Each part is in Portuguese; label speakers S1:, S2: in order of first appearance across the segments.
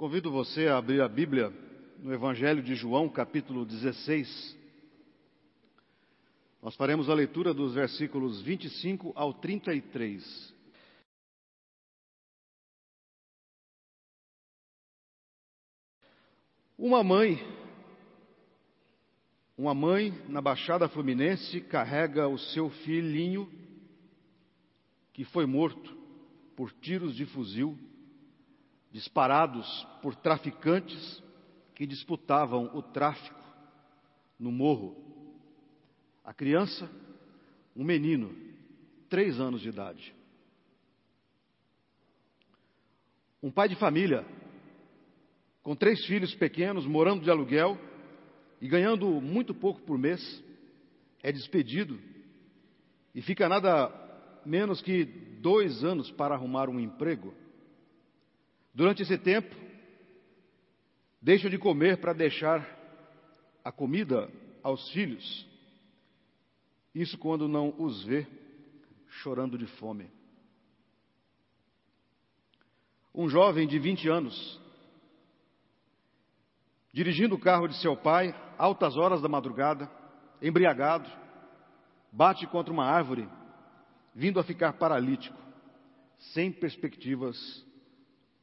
S1: Convido você a abrir a Bíblia no Evangelho de João, capítulo 16. Nós faremos a leitura dos versículos 25 ao 33. Uma mãe, uma mãe na Baixada Fluminense carrega o seu filhinho que foi morto por tiros de fuzil disparados por traficantes que disputavam o tráfico no morro. A criança, um menino, três anos de idade. Um pai de família, com três filhos pequenos, morando de aluguel e ganhando muito pouco por mês, é despedido e fica nada menos que dois anos para arrumar um emprego. Durante esse tempo, deixa de comer para deixar a comida aos filhos. Isso quando não os vê chorando de fome. Um jovem de 20 anos, dirigindo o carro de seu pai, altas horas da madrugada, embriagado, bate contra uma árvore, vindo a ficar paralítico, sem perspectivas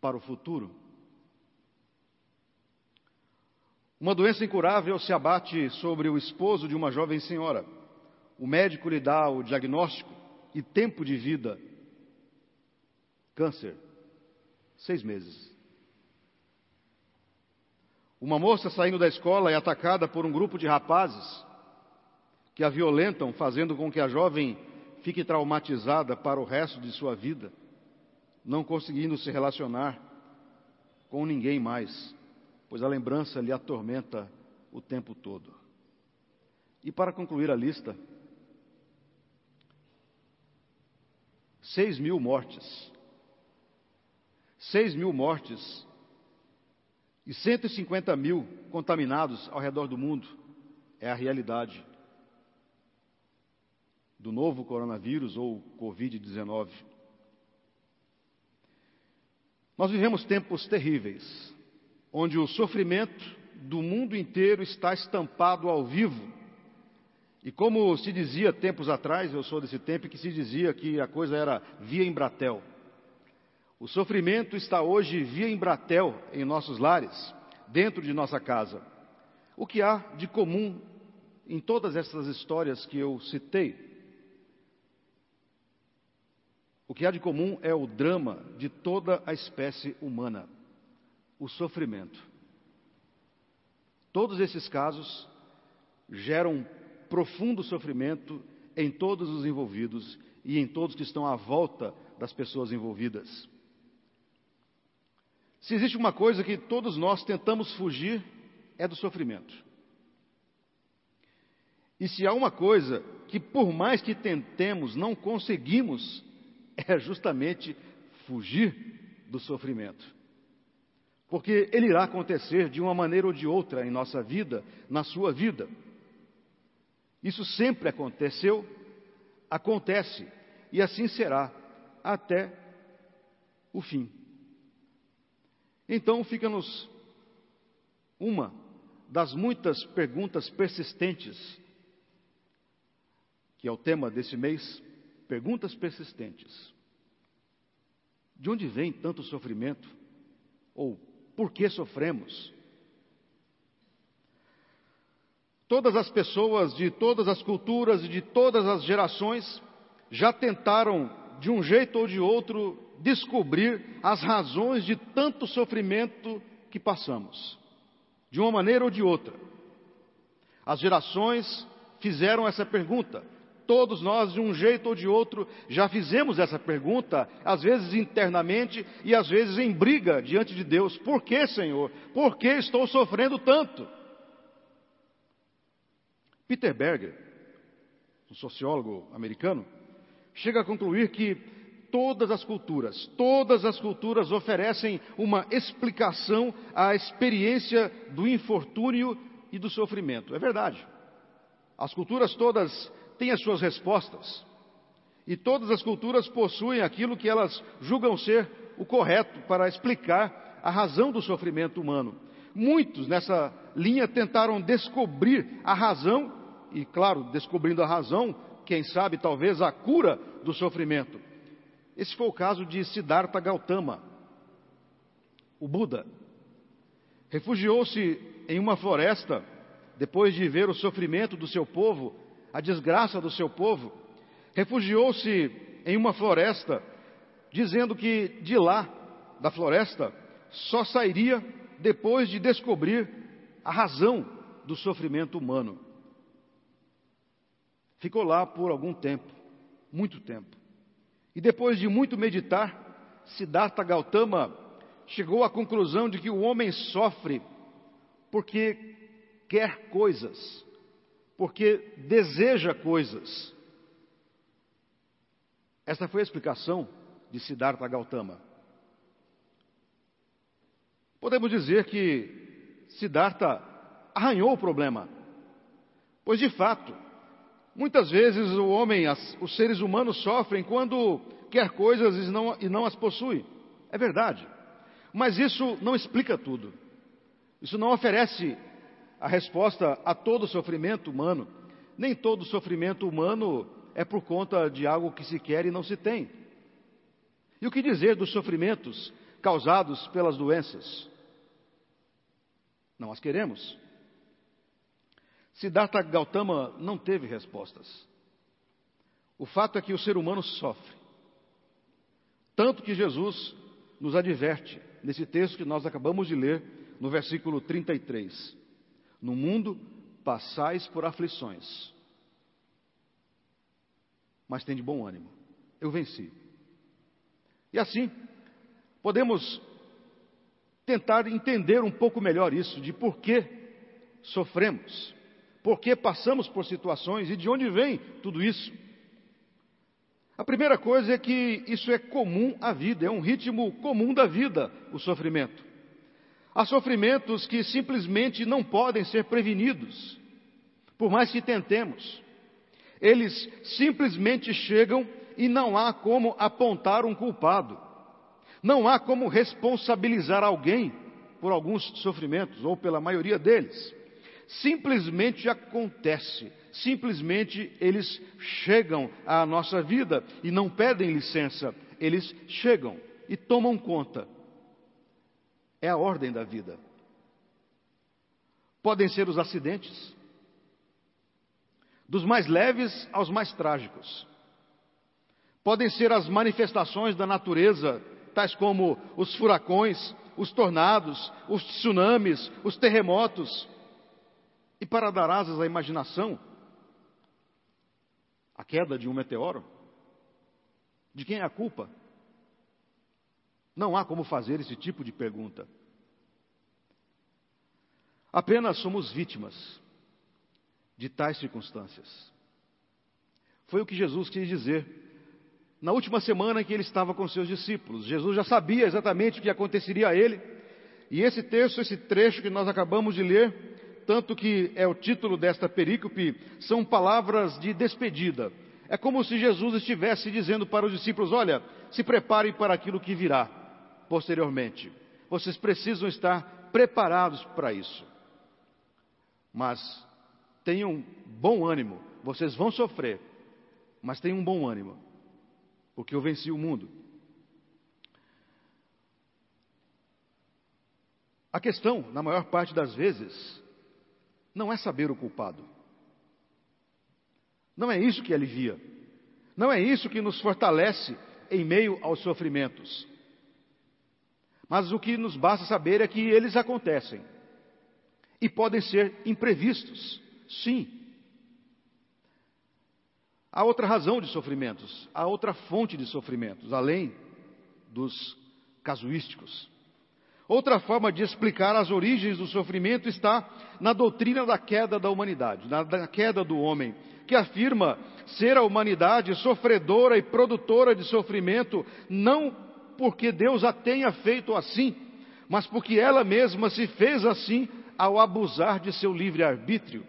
S1: para o futuro. Uma doença incurável se abate sobre o esposo de uma jovem senhora. O médico lhe dá o diagnóstico e tempo de vida: câncer, seis meses. Uma moça saindo da escola é atacada por um grupo de rapazes que a violentam, fazendo com que a jovem fique traumatizada para o resto de sua vida não conseguindo se relacionar com ninguém mais, pois a lembrança lhe atormenta o tempo todo. E para concluir a lista, seis mil mortes. Seis mil mortes e 150 mil contaminados ao redor do mundo é a realidade do novo coronavírus ou Covid-19. Nós vivemos tempos terríveis, onde o sofrimento do mundo inteiro está estampado ao vivo. E como se dizia tempos atrás, eu sou desse tempo que se dizia que a coisa era via Embratel. O sofrimento está hoje via Embratel em nossos lares, dentro de nossa casa. O que há de comum em todas essas histórias que eu citei? O que há de comum é o drama de toda a espécie humana, o sofrimento. Todos esses casos geram profundo sofrimento em todos os envolvidos e em todos que estão à volta das pessoas envolvidas. Se existe uma coisa que todos nós tentamos fugir, é do sofrimento. E se há uma coisa que, por mais que tentemos, não conseguimos, é justamente fugir do sofrimento. Porque ele irá acontecer de uma maneira ou de outra em nossa vida, na sua vida. Isso sempre aconteceu, acontece e assim será até o fim. Então fica-nos uma das muitas perguntas persistentes, que é o tema desse mês, Perguntas persistentes. De onde vem tanto sofrimento? Ou por que sofremos? Todas as pessoas de todas as culturas e de todas as gerações já tentaram, de um jeito ou de outro, descobrir as razões de tanto sofrimento que passamos, de uma maneira ou de outra. As gerações fizeram essa pergunta: Todos nós, de um jeito ou de outro, já fizemos essa pergunta, às vezes internamente e às vezes em briga diante de Deus: Por que, Senhor? Por que estou sofrendo tanto? Peter Berger, um sociólogo americano, chega a concluir que todas as culturas, todas as culturas oferecem uma explicação à experiência do infortúnio e do sofrimento. É verdade. As culturas todas têm as suas respostas. E todas as culturas possuem aquilo que elas julgam ser o correto para explicar a razão do sofrimento humano. Muitos nessa linha tentaram descobrir a razão, e claro, descobrindo a razão, quem sabe talvez a cura do sofrimento. Esse foi o caso de Siddhartha Gautama, o Buda. Refugiou-se em uma floresta depois de ver o sofrimento do seu povo, a desgraça do seu povo. Refugiou-se em uma floresta, dizendo que de lá, da floresta, só sairia depois de descobrir a razão do sofrimento humano. Ficou lá por algum tempo, muito tempo. E depois de muito meditar, Siddhartha Gautama chegou à conclusão de que o homem sofre porque quer coisas, porque deseja coisas. Essa foi a explicação de Siddhartha Gautama. Podemos dizer que Siddhartha arranhou o problema, pois de fato, muitas vezes o homem, as, os seres humanos sofrem quando quer coisas e não, e não as possui. É verdade. Mas isso não explica tudo. Isso não oferece a resposta a todo sofrimento humano. Nem todo sofrimento humano é por conta de algo que se quer e não se tem. E o que dizer dos sofrimentos causados pelas doenças? Não as queremos. Siddhartha Gautama não teve respostas. O fato é que o ser humano sofre. Tanto que Jesus nos adverte nesse texto que nós acabamos de ler, no versículo 33. No mundo passais por aflições, mas tem de bom ânimo. Eu venci. E assim, podemos tentar entender um pouco melhor isso, de por que sofremos, por que passamos por situações e de onde vem tudo isso. A primeira coisa é que isso é comum à vida, é um ritmo comum da vida, o sofrimento. Há sofrimentos que simplesmente não podem ser prevenidos, por mais que tentemos. Eles simplesmente chegam e não há como apontar um culpado. Não há como responsabilizar alguém por alguns sofrimentos, ou pela maioria deles. Simplesmente acontece, simplesmente eles chegam à nossa vida e não pedem licença, eles chegam e tomam conta. É a ordem da vida. Podem ser os acidentes, dos mais leves aos mais trágicos. Podem ser as manifestações da natureza, tais como os furacões, os tornados, os tsunamis, os terremotos. E para dar asas à imaginação, a queda de um meteoro? De quem é a culpa? Não há como fazer esse tipo de pergunta. Apenas somos vítimas de tais circunstâncias. Foi o que Jesus quis dizer. Na última semana em que ele estava com seus discípulos, Jesus já sabia exatamente o que aconteceria a ele. E esse texto, esse trecho que nós acabamos de ler, tanto que é o título desta perícope, são palavras de despedida. É como se Jesus estivesse dizendo para os discípulos: Olha, se preparem para aquilo que virá posteriormente. Vocês precisam estar preparados para isso. Mas tenham bom ânimo. Vocês vão sofrer, mas tenham bom ânimo, porque eu venci o mundo. A questão, na maior parte das vezes, não é saber o culpado. Não é isso que alivia. Não é isso que nos fortalece em meio aos sofrimentos. Mas o que nos basta saber é que eles acontecem e podem ser imprevistos, sim. Há outra razão de sofrimentos, há outra fonte de sofrimentos, além dos casuísticos. Outra forma de explicar as origens do sofrimento está na doutrina da queda da humanidade, na da queda do homem, que afirma ser a humanidade sofredora e produtora de sofrimento, não porque Deus a tenha feito assim, mas porque ela mesma se fez assim ao abusar de seu livre-arbítrio.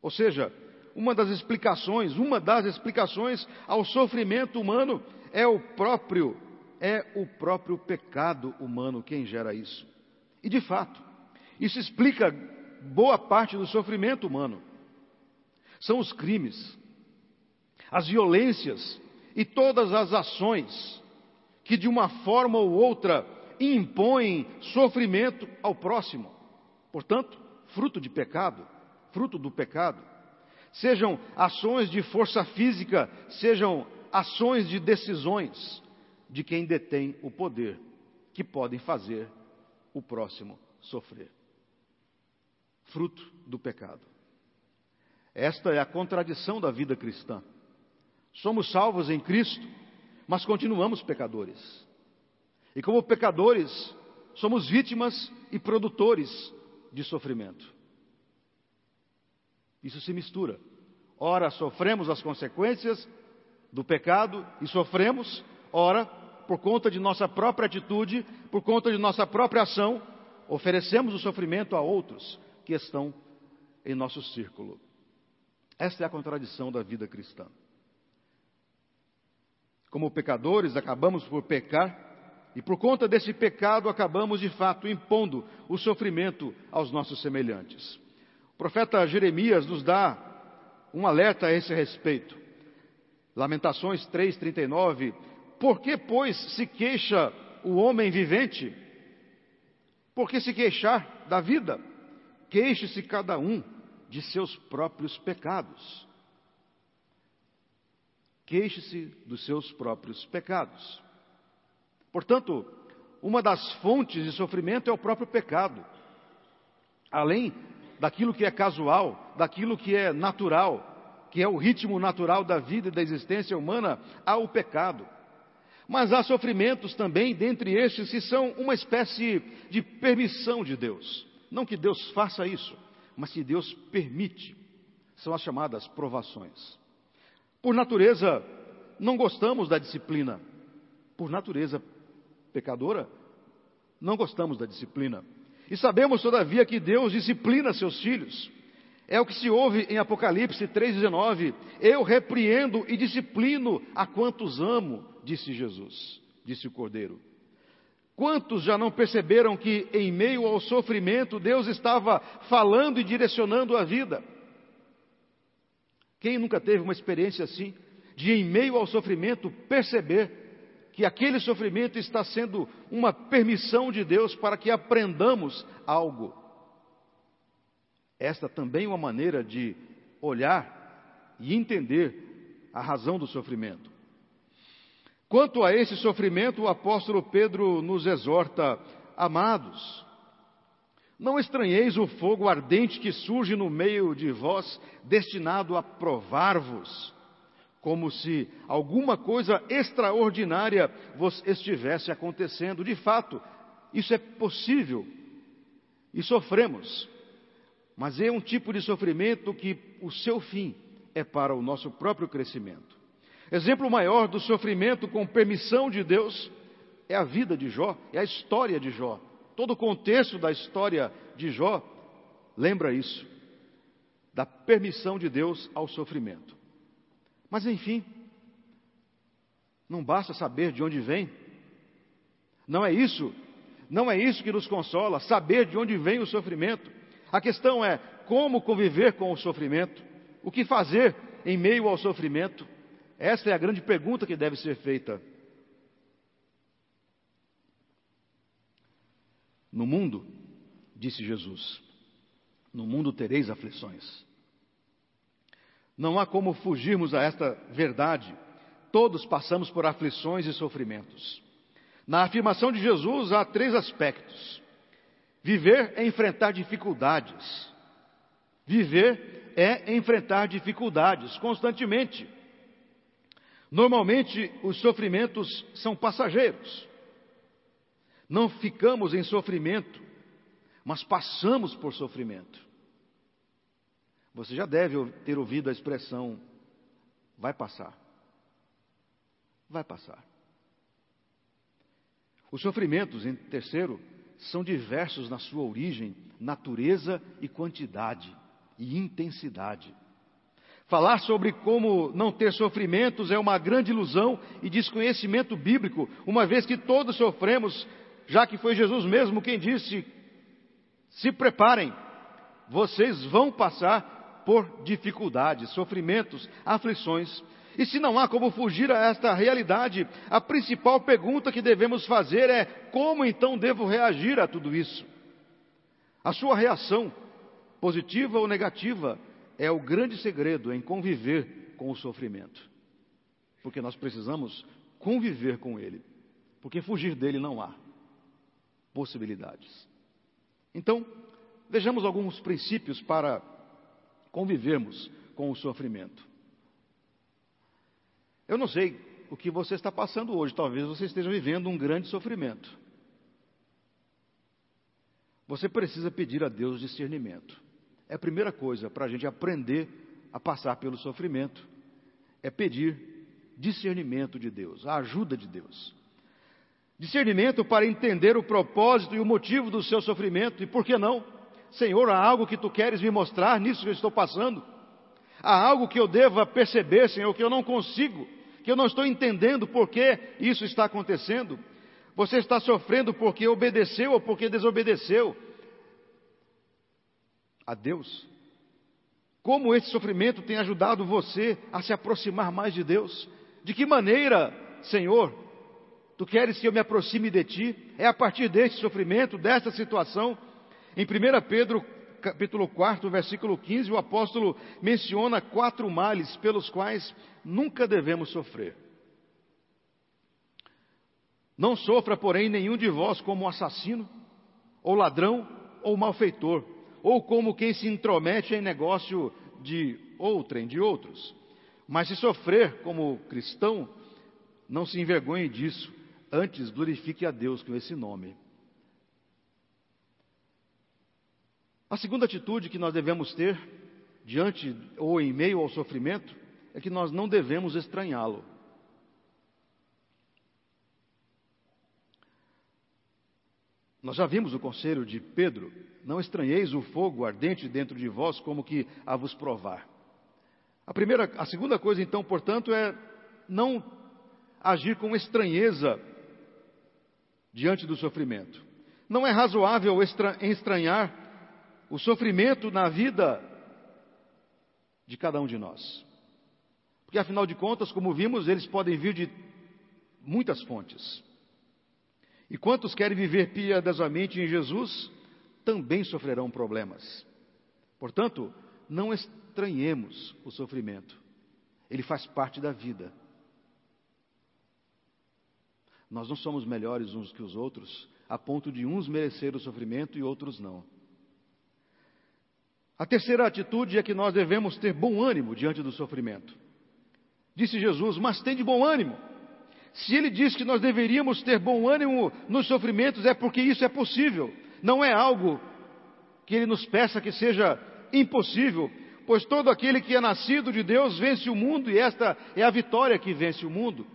S1: Ou seja, uma das explicações, uma das explicações ao sofrimento humano é o próprio é o próprio pecado humano quem gera isso. E de fato, isso explica boa parte do sofrimento humano. São os crimes, as violências e todas as ações que de uma forma ou outra impõem sofrimento ao próximo. Portanto, fruto de pecado, fruto do pecado. Sejam ações de força física, sejam ações de decisões de quem detém o poder, que podem fazer o próximo sofrer. Fruto do pecado. Esta é a contradição da vida cristã. Somos salvos em Cristo, mas continuamos pecadores. E como pecadores, somos vítimas e produtores de sofrimento. Isso se mistura. Ora, sofremos as consequências do pecado e sofremos, ora, por conta de nossa própria atitude, por conta de nossa própria ação, oferecemos o sofrimento a outros que estão em nosso círculo. Esta é a contradição da vida cristã. Como pecadores, acabamos por pecar e por conta desse pecado acabamos de fato impondo o sofrimento aos nossos semelhantes. O profeta Jeremias nos dá um alerta a esse respeito. Lamentações 3:39 Por que, pois, se queixa o homem vivente? Por que se queixar da vida? Queixe-se cada um de seus próprios pecados. Queixe-se dos seus próprios pecados. Portanto, uma das fontes de sofrimento é o próprio pecado. Além daquilo que é casual, daquilo que é natural, que é o ritmo natural da vida e da existência humana, há o pecado. Mas há sofrimentos também, dentre estes, que são uma espécie de permissão de Deus. Não que Deus faça isso, mas que Deus permite. São as chamadas provações. Por natureza, não gostamos da disciplina. Por natureza pecadora, não gostamos da disciplina. E sabemos, todavia, que Deus disciplina seus filhos. É o que se ouve em Apocalipse 3,19: Eu repreendo e disciplino a quantos amo, disse Jesus, disse o Cordeiro. Quantos já não perceberam que, em meio ao sofrimento, Deus estava falando e direcionando a vida? Quem nunca teve uma experiência assim, de, em meio ao sofrimento, perceber que aquele sofrimento está sendo uma permissão de Deus para que aprendamos algo? Esta também é uma maneira de olhar e entender a razão do sofrimento. Quanto a esse sofrimento, o apóstolo Pedro nos exorta, amados, não estranheis o fogo ardente que surge no meio de vós, destinado a provar-vos, como se alguma coisa extraordinária vos estivesse acontecendo. De fato, isso é possível e sofremos, mas é um tipo de sofrimento que o seu fim é para o nosso próprio crescimento. Exemplo maior do sofrimento com permissão de Deus é a vida de Jó, é a história de Jó. Todo o contexto da história de Jó lembra isso, da permissão de Deus ao sofrimento. Mas enfim, não basta saber de onde vem. Não é isso, não é isso que nos consola, saber de onde vem o sofrimento. A questão é como conviver com o sofrimento, o que fazer em meio ao sofrimento. Essa é a grande pergunta que deve ser feita. No mundo, disse Jesus, no mundo tereis aflições. Não há como fugirmos a esta verdade. Todos passamos por aflições e sofrimentos. Na afirmação de Jesus há três aspectos: viver é enfrentar dificuldades. Viver é enfrentar dificuldades constantemente. Normalmente, os sofrimentos são passageiros. Não ficamos em sofrimento, mas passamos por sofrimento. Você já deve ter ouvido a expressão: vai passar. Vai passar. Os sofrimentos, em terceiro, são diversos na sua origem, natureza e quantidade e intensidade. Falar sobre como não ter sofrimentos é uma grande ilusão e desconhecimento bíblico, uma vez que todos sofremos, já que foi Jesus mesmo quem disse: se preparem, vocês vão passar por dificuldades, sofrimentos, aflições. E se não há como fugir a esta realidade, a principal pergunta que devemos fazer é: como então devo reagir a tudo isso? A sua reação, positiva ou negativa, é o grande segredo em conviver com o sofrimento. Porque nós precisamos conviver com ele. Porque fugir dele não há possibilidades. Então, vejamos alguns princípios para convivermos com o sofrimento. Eu não sei o que você está passando hoje, talvez você esteja vivendo um grande sofrimento. Você precisa pedir a Deus discernimento. É a primeira coisa para a gente aprender a passar pelo sofrimento, é pedir discernimento de Deus, a ajuda de Deus. Discernimento para entender o propósito e o motivo do seu sofrimento, e por que não? Senhor, há algo que tu queres me mostrar nisso que eu estou passando? Há algo que eu deva perceber, Senhor, que eu não consigo, que eu não estou entendendo por que isso está acontecendo? Você está sofrendo porque obedeceu ou porque desobedeceu? a Deus. Como esse sofrimento tem ajudado você a se aproximar mais de Deus? De que maneira, Senhor, tu queres que eu me aproxime de ti? É a partir deste sofrimento, desta situação. Em 1 Pedro, capítulo 4, versículo 15, o apóstolo menciona quatro males pelos quais nunca devemos sofrer. Não sofra, porém, nenhum de vós como assassino, ou ladrão, ou malfeitor ou como quem se intromete em negócio de outrem, de outros. Mas se sofrer como cristão, não se envergonhe disso, antes glorifique a Deus com esse nome. A segunda atitude que nós devemos ter diante ou em meio ao sofrimento é que nós não devemos estranhá-lo. Nós já vimos o conselho de Pedro: não estranheis o fogo ardente dentro de vós, como que a vos provar. A primeira, a segunda coisa, então, portanto, é não agir com estranheza diante do sofrimento. Não é razoável estranhar o sofrimento na vida de cada um de nós. Porque, afinal de contas, como vimos, eles podem vir de muitas fontes. E quantos querem viver piedosamente em Jesus, também sofrerão problemas. Portanto, não estranhemos o sofrimento. Ele faz parte da vida. Nós não somos melhores uns que os outros, a ponto de uns merecer o sofrimento e outros não. A terceira atitude é que nós devemos ter bom ânimo diante do sofrimento. Disse Jesus: Mas tem de bom ânimo. Se ele diz que nós deveríamos ter bom ânimo nos sofrimentos, é porque isso é possível. Não é algo que ele nos peça que seja impossível, pois todo aquele que é nascido de Deus vence o mundo e esta é a vitória que vence o mundo.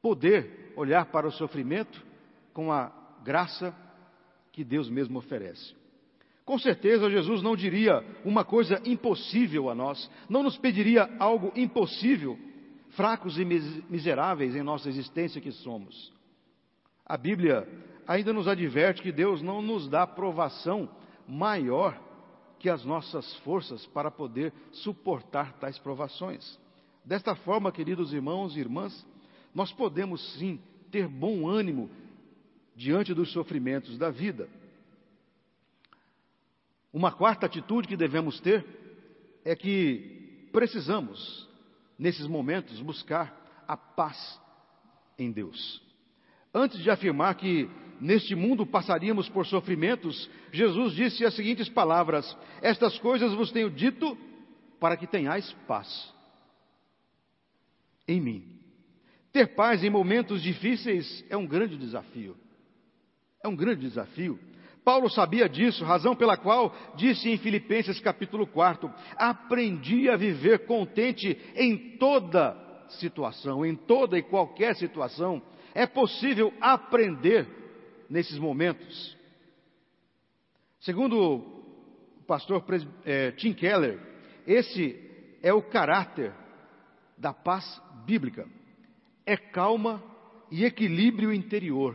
S1: Poder olhar para o sofrimento com a graça que Deus mesmo oferece. Com certeza, Jesus não diria uma coisa impossível a nós, não nos pediria algo impossível fracos e miseráveis em nossa existência que somos. A Bíblia ainda nos adverte que Deus não nos dá provação maior que as nossas forças para poder suportar tais provações. Desta forma, queridos irmãos e irmãs, nós podemos sim ter bom ânimo diante dos sofrimentos da vida. Uma quarta atitude que devemos ter é que precisamos nesses momentos, buscar a paz em Deus. Antes de afirmar que neste mundo passaríamos por sofrimentos, Jesus disse as seguintes palavras: Estas coisas vos tenho dito para que tenhais paz em mim. Ter paz em momentos difíceis é um grande desafio. É um grande desafio. Paulo sabia disso, razão pela qual disse em Filipenses capítulo 4: Aprendi a viver contente em toda situação, em toda e qualquer situação. É possível aprender nesses momentos. Segundo o pastor é, Tim Keller, esse é o caráter da paz bíblica. É calma e equilíbrio interior,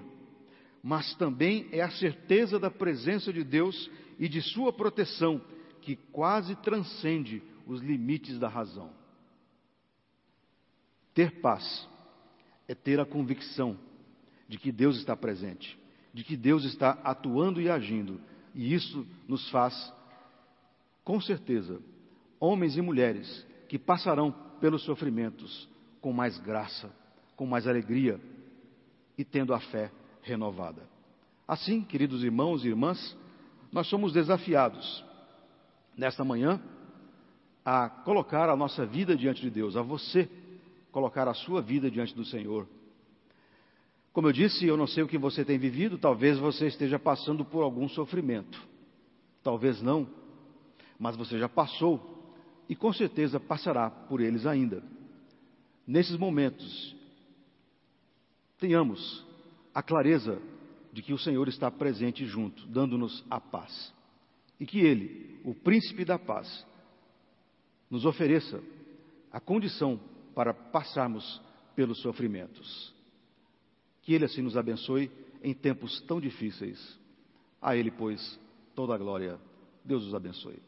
S1: mas também é a certeza da presença de Deus e de sua proteção, que quase transcende os limites da razão. Ter paz é ter a convicção de que Deus está presente, de que Deus está atuando e agindo, e isso nos faz, com certeza, homens e mulheres que passarão pelos sofrimentos com mais graça, com mais alegria e tendo a fé renovada. Assim, queridos irmãos e irmãs, nós somos desafiados nesta manhã a colocar a nossa vida diante de Deus, a você colocar a sua vida diante do Senhor. Como eu disse, eu não sei o que você tem vivido, talvez você esteja passando por algum sofrimento. Talvez não, mas você já passou e com certeza passará por eles ainda. Nesses momentos, tenhamos a clareza de que o Senhor está presente junto, dando-nos a paz. E que Ele, o príncipe da paz, nos ofereça a condição para passarmos pelos sofrimentos. Que Ele assim nos abençoe em tempos tão difíceis. A Ele, pois, toda a glória. Deus os abençoe.